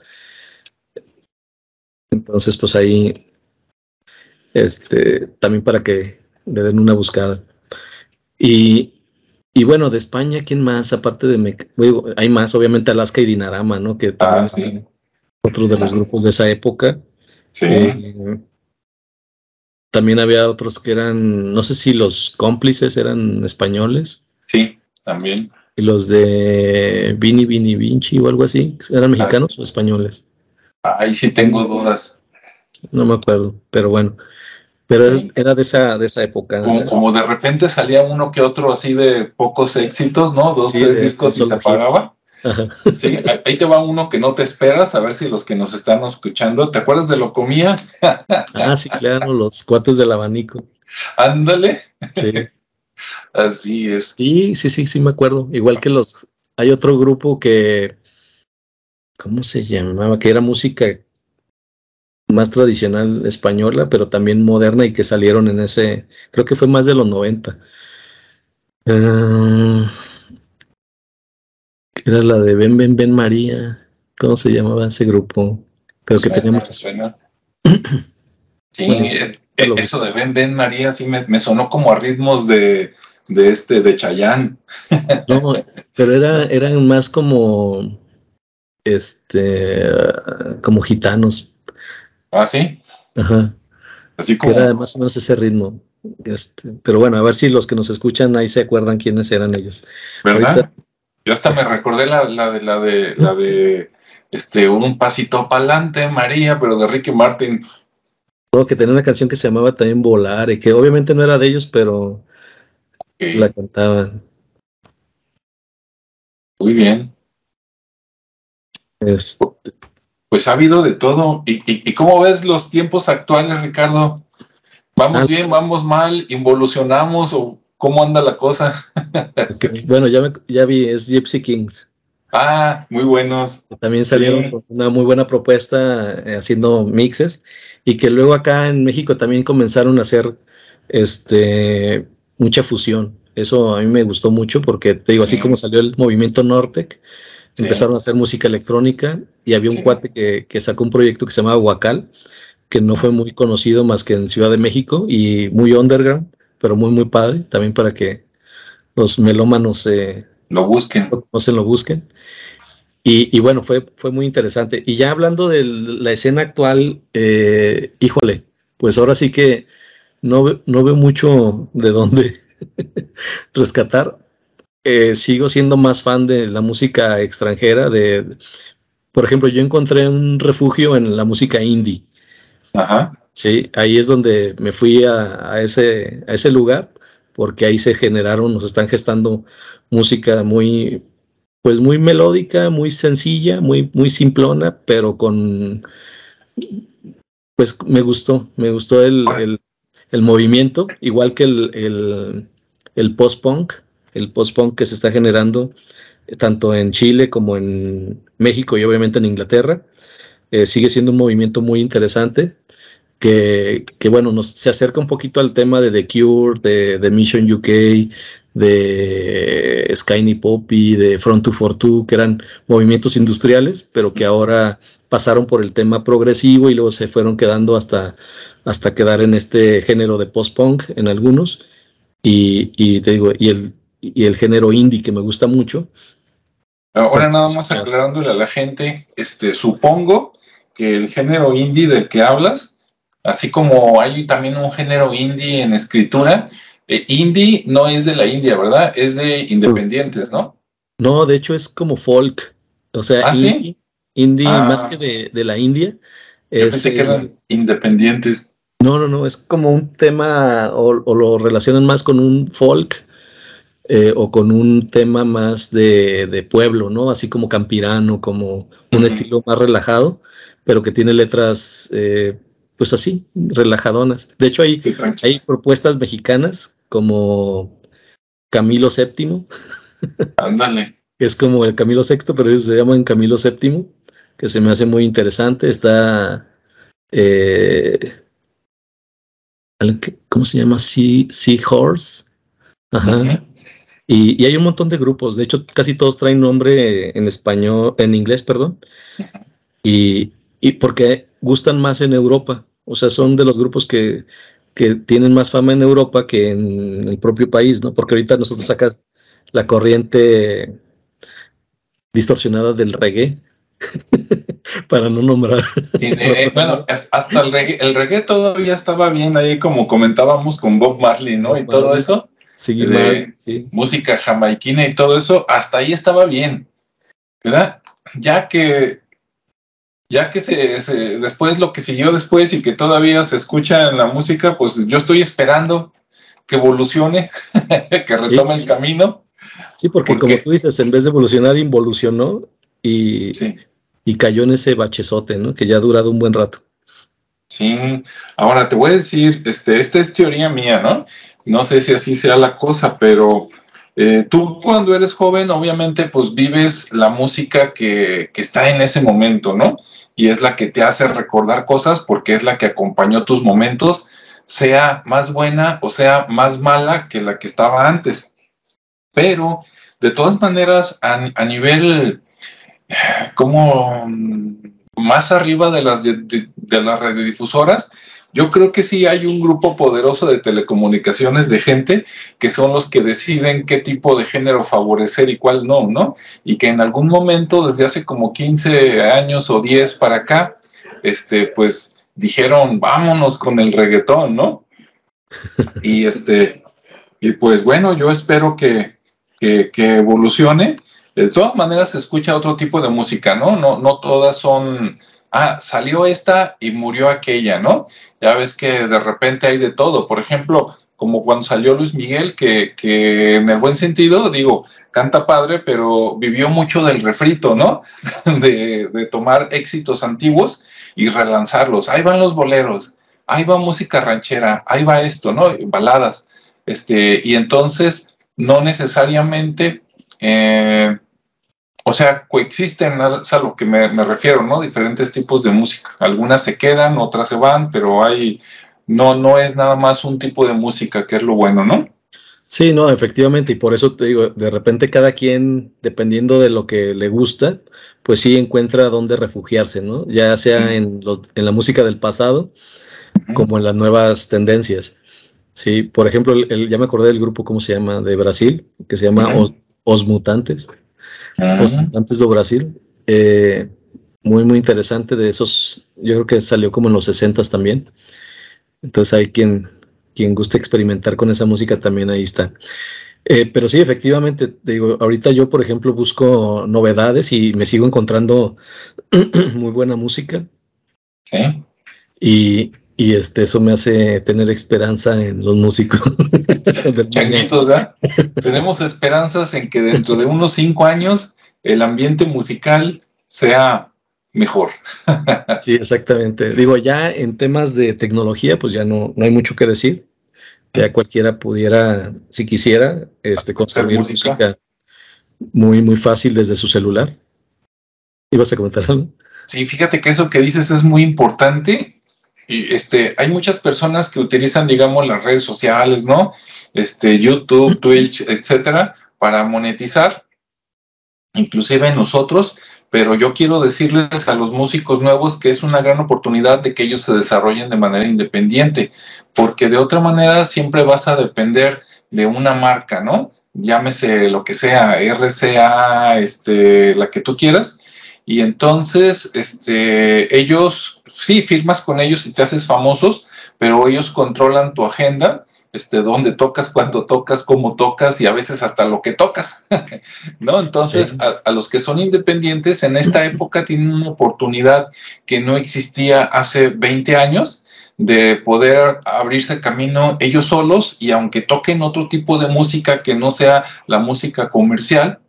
Entonces, pues ahí, este, también para que le den una buscada. Y, y bueno, de España, ¿quién más? Aparte de, hay más, obviamente Alaska y Dinarama, ¿no? Que también ah, otro de los grupos de esa época. Sí. Eh, también había otros que eran, no sé si los cómplices eran españoles. Sí, también. Y los de Vini Vini Vinci o algo así, ¿eran mexicanos o españoles? Ahí sí tengo dudas. No me acuerdo, pero bueno. Pero era de esa, de esa época. Como, de repente salía uno que otro así de pocos éxitos, ¿no? Dos, tres discos y se apagaba. Sí, ahí te va uno que no te esperas, a ver si los que nos están escuchando, ¿te acuerdas de lo comía? ah, sí, claro, los cuates del abanico. Ándale. Sí. Así es. Sí, sí, sí, sí, me acuerdo. Igual que los, hay otro grupo que, ¿cómo se llamaba? Que era música más tradicional española, pero también moderna y que salieron en ese, creo que fue más de los 90. Era la de Ven, Ven, Ven María. ¿Cómo se llamaba ese grupo? Creo que teníamos. Suena. Sí, eh, eh, eso de Ven, Ven María sí me, sonó como a ritmos de, de este, de Chayán. No, pero era, eran más como este como gitanos. Ah, sí. Ajá. Así como. era más o menos ese ritmo. Este, pero bueno, a ver si los que nos escuchan ahí se acuerdan quiénes eran ellos. ¿Verdad? Yo hasta me recordé la, la, de la de la de este un pasito para adelante, María, pero de Ricky Martin. que tenía una canción que se llamaba también Volar, y que obviamente no era de ellos, pero la cantaban. Muy bien. Este. Pues ha habido de todo. ¿Y, y, cómo ves los tiempos actuales, Ricardo? ¿Vamos ah, bien, vamos mal, involucionamos o cómo anda la cosa? Bueno, ya, ya vi, es Gypsy Kings. Ah, muy buenos. También salieron con una muy buena propuesta eh, haciendo mixes y que luego acá en México también comenzaron a hacer este mucha fusión. Eso a mí me gustó mucho porque te digo, así como salió el movimiento Nortec, empezaron a hacer música electrónica y había un cuate que, sacó un proyecto que se llamaba Huacal, que no fue muy conocido más que en Ciudad de México y muy underground, pero muy, muy padre, también para que los melómanos lo busquen. No se lo busquen. Y, bueno, fue, fue muy interesante. Y ya hablando de la escena actual, eh, híjole, pues ahora sí que no, no veo mucho de dónde rescatar. Eh, sigo siendo más fan de la música extranjera. De, por ejemplo, yo encontré un refugio en la música indie. Ajá. Sí, ahí es donde me fui a, ese, a ese lugar, porque ahí se generaron, nos están gestando música muy, pues muy melódica, muy sencilla, muy, muy simplona, pero con, pues me gustó, me gustó el, el, movimiento, igual que el, el, el post-punk el post-punk que se está generando eh, tanto en Chile como en México y obviamente en Inglaterra. Eh, sigue siendo un movimiento muy interesante que, bueno, nos, se acerca un poquito al tema de The Cure, de, Mission UK, de Skyny Poppy, de Front 242, que eran movimientos industriales, pero que ahora pasaron por el tema progresivo y luego se fueron quedando hasta, hasta quedar en este género de post-punk en algunos. Y, te digo, y el, y el género indie que me gusta mucho. Ahora nada más aclarándole a la gente, este, supongo que el género indie del que hablas, así como hay también un género indie en escritura, eh, indie no es de la India, ¿verdad? Es de independientes, ¿no? No, de hecho es como folk. O sea, ¿Ah, indie, ah. más que de, la India. Es, que eran independientes. No, no, no, es como un tema o, o, lo relacionan más con un folk eh, o con un tema más de, pueblo, ¿no? Así como campirano, como un estilo más relajado, pero que tiene letras, eh, pues así, relajadonas. De hecho, hay, hay propuestas mexicanas como Camilo VII. Ándale. que es como el Camilo VI, pero ellos se llaman Camilo VII, que se me hace muy interesante. Está... Eh, ¿Cómo se llama? Sea, Horse. Ajá. Y, hay un montón de grupos, de hecho casi todos traen nombre en español, en inglés, perdón, y, y porque gustan más en Europa, o sea, son de los grupos que, que tienen más fama en Europa que en el propio país, ¿no? Porque ahorita nosotros sacas la corriente distorsionada del reggae, para no nombrar. Eh, bueno, hasta el reggae, el reggae todavía estaba bien ahí, como comentábamos con Bob Marley, ¿no? y todo eso sí. música jamaiquina y todo eso, hasta ahí estaba bien, ¿verdad? Ya que, ya que se, después lo que siguió después y que todavía se escucha en la música, pues yo estoy esperando que evolucione, que retome el camino. Sí, porque, como tú dices, en vez de evolucionar, involucionó y, y cayó en ese bachezote, ¿no? Que ya ha durado un buen rato. Sí, ahora te voy a decir, este, esta es teoría mía, ¿no? No sé si así sea la cosa, pero eh, tú cuando eres joven, obviamente, pues vives la música que, que, está en ese momento, ¿no? Y es la que te hace recordar cosas porque es la que acompañó tus momentos, sea más buena o sea más mala que la que estaba antes. Pero, de todas maneras, a, a nivel, como más arriba de las, de, de las radiodifusoras, yo creo que sí hay un grupo poderoso de telecomunicaciones de gente que son los que deciden qué tipo de género favorecer y cuál no, ¿no? Y que en algún momento, desde hace como 15 años o 10 para acá, este, pues dijeron, vámonos con el reggaetón, ¿no? y este, y pues bueno, yo espero que, que, evolucione. De todas maneras se escucha otro tipo de música, ¿no? No, no todas son, ah, salió esta y murió aquella, ¿no? Ya ves que de repente hay de todo. Por ejemplo, como cuando salió Luis Miguel, que, que, en el buen sentido, digo, canta padre, pero vivió mucho del refrito, ¿no? De, de, tomar éxitos antiguos y relanzarlos. Ahí van los boleros, ahí va música ranchera, ahí va esto, ¿no? Baladas. Este, y entonces, no necesariamente, eh, o sea, coexisten, es a lo que me, me refiero, ¿no? Diferentes tipos de música. Algunas se quedan, otras se van, pero hay no, no es nada más un tipo de música, que es lo bueno, ¿no? Sí, no, efectivamente, y por eso te digo, de repente cada quien, dependiendo de lo que le gusta, pues sí encuentra dónde refugiarse, ¿no? Ya sea en, los, en la música del pasado, como en las nuevas tendencias. Sí, por ejemplo, el, ya me acordé del grupo, ¿cómo se llama? De Brasil, que se llama Os. Os Mutantes de Brasil. Eh, muy, muy interesante de esos, yo creo que salió como en los 60 también. Entonces hay quien, quien guste experimentar con esa música también ahí está. Eh, pero sí, efectivamente, digo, ahorita yo, por ejemplo, busco novedades y me sigo encontrando muy buena música. Y, y, este, eso me hace tener esperanza en los músicos. ¿verdad? Tenemos esperanzas en que dentro de unos cinco años el ambiente musical sea mejor. sí, exactamente. Digo, ya en temas de tecnología, pues ya no, no hay mucho que decir. Ya cualquiera pudiera, si quisiera, este, construir música. muy, muy fácil desde su celular. ¿Ibas a comentar algo? Sí, fíjate que eso que dices es muy importante. Y este, hay muchas personas que utilizan, digamos, las redes sociales, ¿no? Este, YouTube, Twitch, etcétera, para monetizar. Inclusive nosotros pero yo quiero decirles a los músicos nuevos que es una gran oportunidad de que ellos se desarrollen de manera independiente, porque de otra manera siempre vas a depender de una marca, ¿no? Llámese lo que sea, RCA, este, la que tú quieras, y entonces, este, ellos, sí, firmas con ellos y te haces famosos, pero ellos controlan tu agenda este, dónde tocas, cuándo tocas, cómo tocas y a veces hasta lo que tocas, ¿no? Entonces, a, los que son independientes en esta época tienen una oportunidad que no existía hace 20 años de poder abrirse camino ellos solos y aunque toquen otro tipo de música que no sea la música comercial,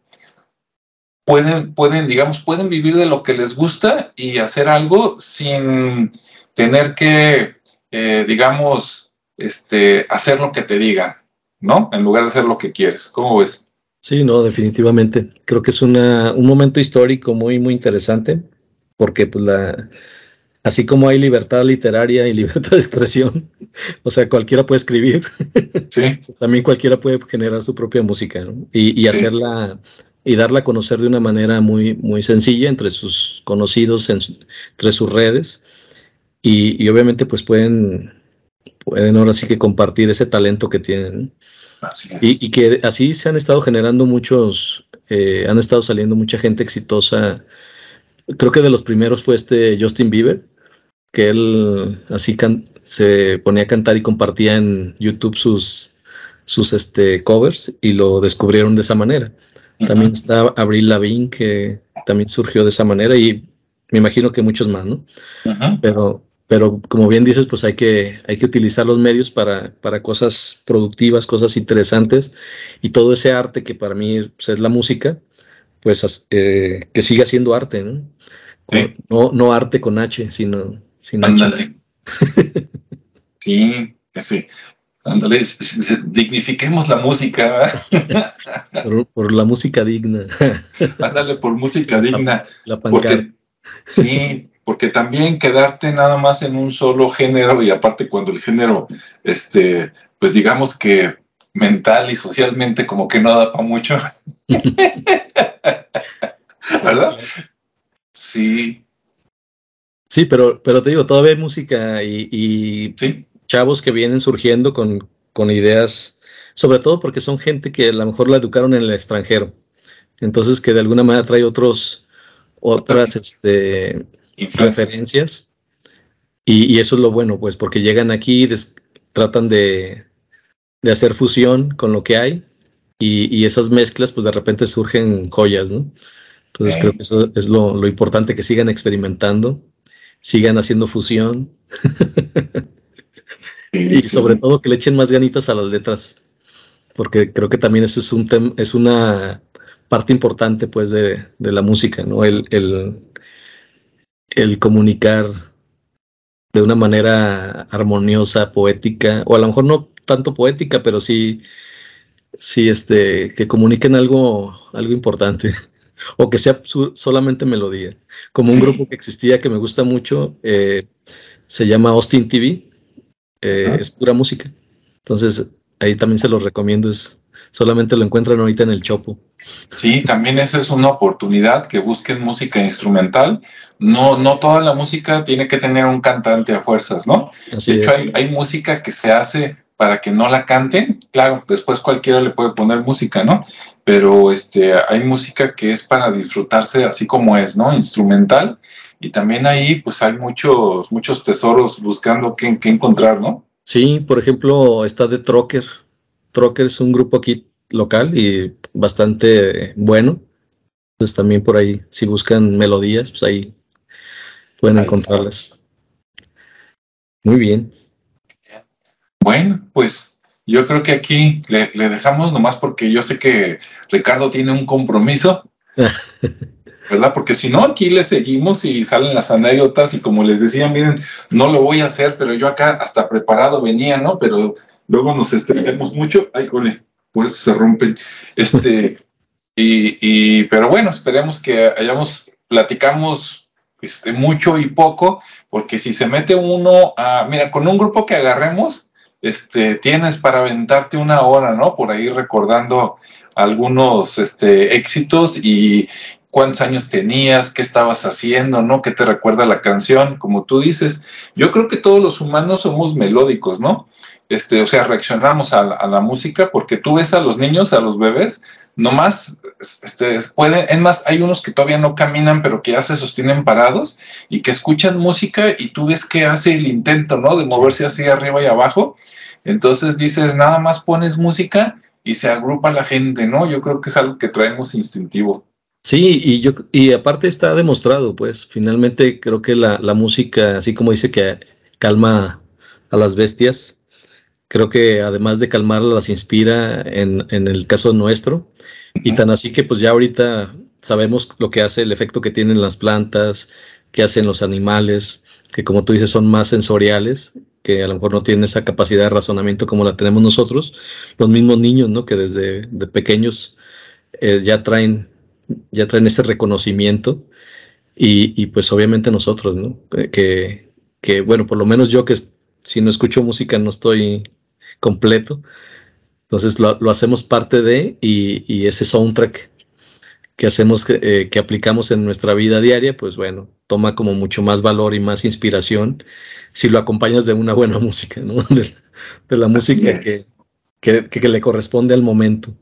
pueden, pueden, digamos, pueden vivir de lo que les gusta y hacer algo sin tener que, eh, digamos, este, hacer lo que te digan, ¿no? En lugar de hacer lo que quieres. ¿Cómo ves? Sí, no, definitivamente. Creo que es una, un momento histórico muy, muy interesante, porque pues la, así como hay libertad literaria y libertad de expresión, o sea, cualquiera puede escribir, sí. pues también cualquiera puede generar su propia música ¿no? y, y hacerla y darla a conocer de una manera muy, muy sencilla entre sus conocidos, entre sus redes. Y, y, obviamente pues pueden pueden ahora sí que compartir ese talento que tienen. Y, que así se han estado generando muchos, eh, han estado saliendo mucha gente exitosa. Creo que de los primeros fue este Justin Bieber, que él así se ponía a cantar y compartía en YouTube sus, sus este, covers y lo descubrieron de esa manera. También está Avril Lavigne, que también surgió de esa manera y me imagino que muchos más, ¿no? Pero pero como bien dices, pues hay que, hay que utilizar los medios para, para cosas productivas, cosas interesantes y todo ese arte que para mí pues, es la música, pues eh, que siga siendo arte, ¿no? ¿no? No arte con H, sino sin H. sí, sí. Ándale, dignifiquemos la música. por, la música digna. Ándale, por música digna. La, la sí, porque también quedarte nada más en un solo género y aparte cuando el género, este, pues digamos que mental y socialmente como que no da para mucho. ¿Verdad? Sí. Sí, pero, pero te digo, todavía hay música y, chavos que vienen surgiendo con, con ideas, sobre todo porque son gente que a lo mejor la educaron en el extranjero. Entonces que de alguna manera trae otros, otras, este, referencias. Y, eso es lo bueno, pues, porque llegan aquí, tratan de, hacer fusión con lo que hay y, esas mezclas pues de repente surgen joyas, ¿no? Entonces creo que eso es lo, importante, que sigan experimentando, sigan haciendo fusión y sobre todo que le echen más ganitas a las letras, porque creo que también ese es un tema, es una parte importante pues de, la música, ¿no? El, el, el comunicar de una manera armoniosa, poética, o a lo mejor no tanto poética, pero sí, sí este, que comuniquen algo, algo importante, o que sea solamente melodía. Como un grupo que existía que me gusta mucho, eh, se llama Austin TV, eh, es pura música. Entonces, ahí también se los recomiendo, es, solamente lo encuentran ahorita en el Chopo. Sí, también esa es una oportunidad que busquen música instrumental. No, no toda la música tiene que tener un cantante a fuerzas, ¿no? de hecho, hay, música que se hace para que no la canten. Claro, después cualquiera le puede poner música, ¿no? Pero este, hay música que es para disfrutarse así como es, ¿no? Instrumental. Y también ahí, pues hay muchos, muchos tesoros buscando qué, qué encontrar, ¿no? Sí, por ejemplo, está de Trocker. Trocker es un grupo aquí local y bastante bueno. Pues también por ahí, si buscan melodías, pues ahí pueden encontrarlas. Muy bien. Bueno, pues yo creo que aquí le, dejamos nomás porque yo sé que Ricardo tiene un compromiso, ¿verdad? Porque si no, aquí le seguimos y salen las anécdotas y como les decía, miren, no lo voy a hacer, pero yo acá hasta preparado venía, ¿no? Pero luego nos estrellamos mucho. Ay, cole por eso se rompen. Este, y, pero bueno, esperemos que hayamos, platicamos este, mucho y poco, porque si se mete uno a, mira, con un grupo que agarremos, este, tienes para aventarte una hora, ¿no? Por ahí recordando algunos este, éxitos y cuántos años tenías, qué estabas haciendo, ¿no? ¿Qué te recuerda la canción? Como tú dices, yo creo que todos los humanos somos melódicos, ¿no? este, o sea, reaccionamos a, la música porque tú ves a los niños, a los bebés, nomás, este, pueden, es más, hay unos que todavía no caminan, pero que ya se sostienen parados y que escuchan música y tú ves que hace el intento, ¿no? De moverse así arriba y abajo. Entonces dices, nada más pones música y se agrupa la gente, ¿no? Yo creo que es algo que traemos instintivo. Sí, y yo, y aparte está demostrado, pues, finalmente creo que la, la música, así como dice que calma a las bestias, creo que además de calmarla, las inspira en, el caso nuestro. Y tan así que pues ya ahorita sabemos lo que hace, el efecto que tienen las plantas, que hacen los animales, que como tú dices son más sensoriales, que a lo mejor no tienen esa capacidad de razonamiento como la tenemos nosotros. Los mismos niños, ¿no? Que desde de pequeños eh, ya traen ya traen ese reconocimiento y, pues obviamente nosotros, ¿no? Que, que, bueno, por lo menos yo que si no escucho música no estoy completo. Entonces lo, hacemos parte de y, ese soundtrack que hacemos, eh, que aplicamos en nuestra vida diaria, pues bueno, toma como mucho más valor y más inspiración si lo acompañas de una buena música, ¿no? De, la música que, que, le corresponde al momento.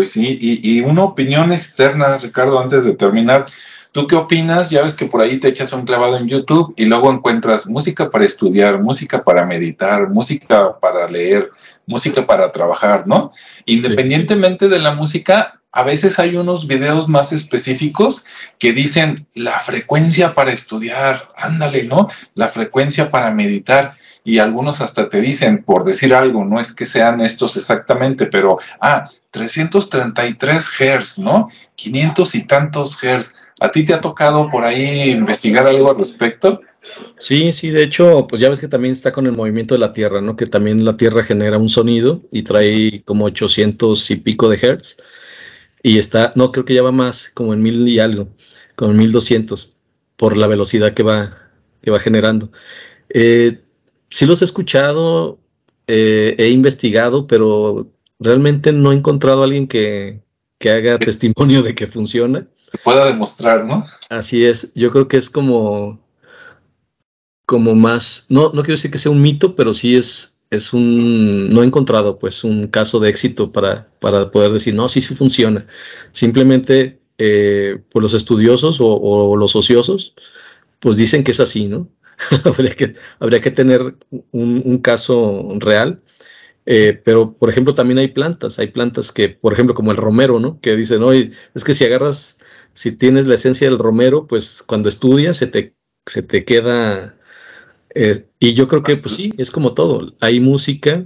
Pues sí, y, y, una opinión externa, Ricardo, antes de terminar. ¿Tú qué opinas? Ya ves que por ahí te echas un clavado en YouTube y luego encuentras música para estudiar, música para meditar, música para leer, música para trabajar, ¿no? Independientemente de la música, a veces hay unos videos más específicos que dicen la frecuencia para estudiar, ándale, ¿no? La frecuencia para meditar. Y algunos hasta te dicen, por decir algo, no es que sean estos exactamente, pero, ah, 333 Hz, ¿no? 500 y tantos Hz. ¿A ti te ha tocado por ahí investigar algo al respecto? Sí, sí, de hecho, pues ya ves que también está con el movimiento de la Tierra, ¿no? Que también la Tierra genera un sonido y trae como 800 y pico de hertz. Y está, no, creo que ya va más, como en mil y algo, como en 1200, por la velocidad que va, que va generando. Eh, sí los he escuchado, eh, he investigado, pero realmente no he encontrado a alguien que, que haga testimonio de que funciona que pueda demostrar, ¿no? Así es, yo creo que es como, como más, no, no quiero decir que sea un mito, pero sí es, es un, no he encontrado pues un caso de éxito para, para poder decir, no, sí, sí funciona. Simplemente eh, por los estudiosos o, los ociosos, pues dicen que es así, ¿no? habría, que, habría que tener un, caso real. Eh, pero, por ejemplo, también hay plantas, hay plantas que, por ejemplo, como el romero, ¿no? Que dicen, oye, es que si agarras, si tienes la esencia del romero, pues cuando estudias se te, se te queda... Eh, y yo creo que, pues sí, es como todo, hay música,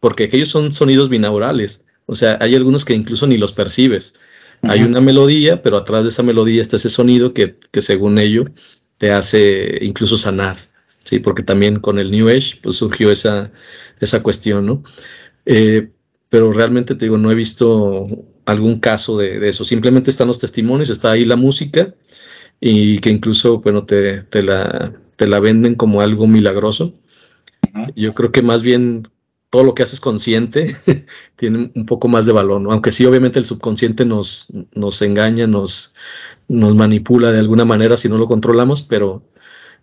porque aquellos son sonidos binaurales, o sea, hay algunos que incluso ni los percibes. Hay una melodía, pero atrás de esa melodía está ese sonido que, que según ello te hace incluso sanar, ¿sí? Porque también con el New Age pues surgió esa, esa cuestión, ¿no? Eh, pero realmente te digo, no he visto algún caso de, eso. Simplemente están los testimonios, está ahí la música y que incluso, bueno, te, te, la, te la venden como algo milagroso. Yo creo que más bien todo lo que haces consciente tiene un poco más de valor, ¿no? Aunque sí, obviamente el subconsciente nos, nos engaña, nos, nos manipula de alguna manera si no lo controlamos, pero,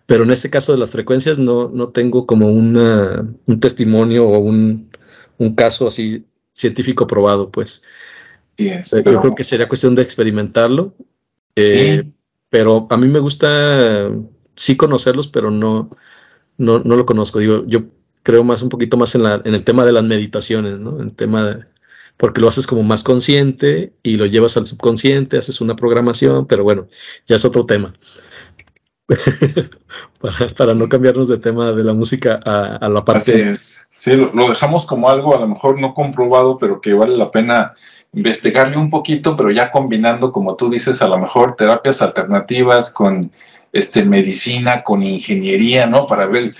pero en este caso de las frecuencias no, no tengo como una, un testimonio o un, un, caso así científico probado, pues. Eh, yo creo que sería cuestión de experimentarlo, eh, pero a mí me gusta sí conocerlos, pero no, no, no lo conozco. Digo, yo creo más un poquito más en, la, en el tema de las meditaciones, ¿no? En el tema de, porque lo haces como más consciente y lo llevas al subconsciente, haces una programación, pero bueno, ya es otro tema. para, no cambiarnos de tema de la música a, la parte. Así Sí, lo, dejamos como algo a lo mejor no comprobado, pero que vale la pena investigarle un poquito, pero ya combinando, como tú dices, a lo mejor terapias alternativas con este, medicina, con ingeniería, ¿no? Para ver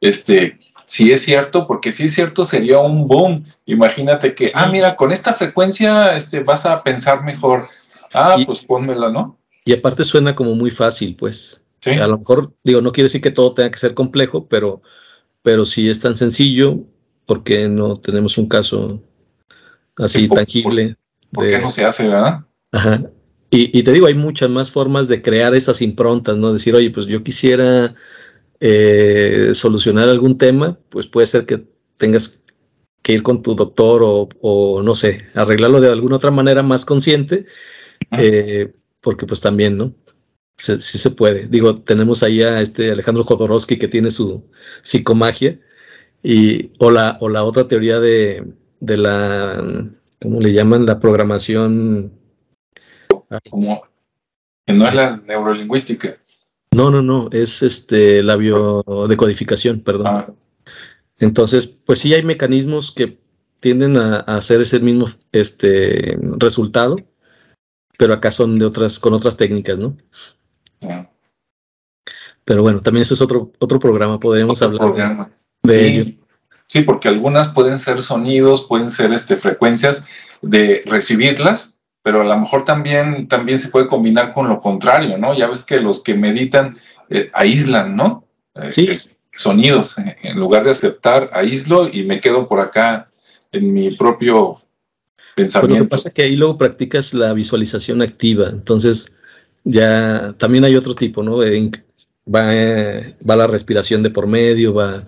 este, si es cierto, porque si es cierto sería un boom. Imagínate que, ah, mira, con esta frecuencia este, vas a pensar mejor. Ah, pues pónmela, ¿no? Y aparte suena como muy fácil, pues. ¿Sí? A lo mejor, digo, no quiere decir que todo tenga que ser complejo, pero, pero si es tan sencillo, ¿por qué no tenemos un caso así tangible? ¿Por, qué no se hace, verdad? Ajá. Y, y, te digo, hay muchas más formas de crear esas improntas, ¿no? Decir, oye, pues yo quisiera eh, solucionar algún tema, pues puede ser que tengas que ir con tu doctor o, no sé, arreglarlo de alguna otra manera más consciente, eh, porque pues también, ¿no? sí se puede. Digo, tenemos ahí a este Alejandro Jodorowsky que tiene su psicomagia y, o, la, o la otra teoría de, de la, ¿cómo le llaman? La programación. Como que no es la neurolingüística. No, no, no, es este la biodecodificación, perdón. Ah. Entonces, pues sí hay mecanismos que tienden a, hacer ese mismo este resultado, pero acá son de otras, con otras técnicas, ¿no? Ah. Pero bueno, también eso es otro, otro programa, podríamos hablar de ello. Sí, porque algunas pueden ser sonidos, pueden ser este, frecuencias de recibirlas pero a lo mejor también, también se puede combinar con lo contrario, ¿no? Ya ves que los que meditan eh, aíslan, ¿no? Eh, sí. sonidos, en lugar de aceptar, aíslo y me quedo por acá en mi propio pensamiento. lo que pasa es que ahí luego practicas la visualización activa, entonces ya también hay otro tipo, ¿no? Va, va la respiración de por medio, va,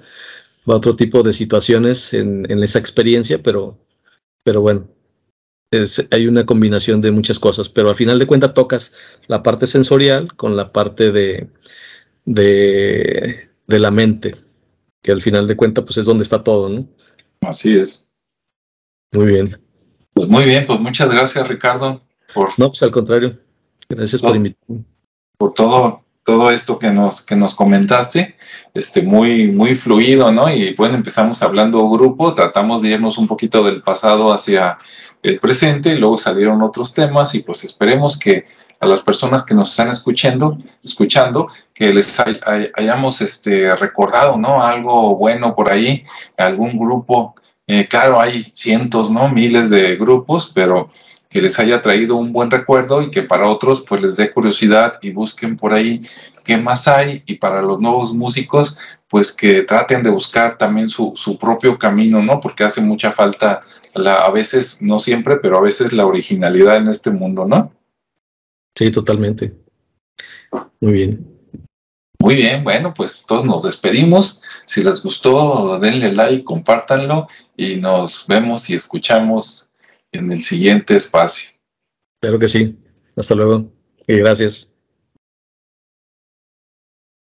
va otro tipo de situaciones en, en esa experiencia, pero, pero bueno, hay una combinación de muchas cosas, pero al final de cuentas tocas la parte sensorial con la parte de, de, la mente, que al final de cuentas pues es donde está todo, ¿no? Así es. Muy bien. Pues muy bien, pues muchas gracias Ricardo. Por, no, pues al contrario. Gracias por invitarme. Por todo, todo esto que nos, que nos comentaste, este, muy, muy fluido, ¿no? Y bueno, empezamos hablando grupo, tratamos de irnos un poquito del pasado hacia el presente, luego salieron otros temas y pues esperemos que a las personas que nos están escuchando, escuchando, que les hayamos este, recordado, ¿no? Algo bueno por ahí, algún grupo. Eh, claro, hay cientos, ¿no? Miles de grupos, pero que les haya traído un buen recuerdo y que para otros pues les dé curiosidad y busquen por ahí qué más hay y para los nuevos músicos pues que traten de buscar también su, su propio camino, ¿no? Porque hace mucha falta a veces, no siempre, pero a veces la originalidad en este mundo, ¿no? Sí, totalmente. Muy bien. Muy bien, bueno, pues todos nos despedimos. Si les gustó, denle like, compártanlo y nos vemos y escuchamos en el siguiente espacio. Espero que sí. Hasta luego y gracias.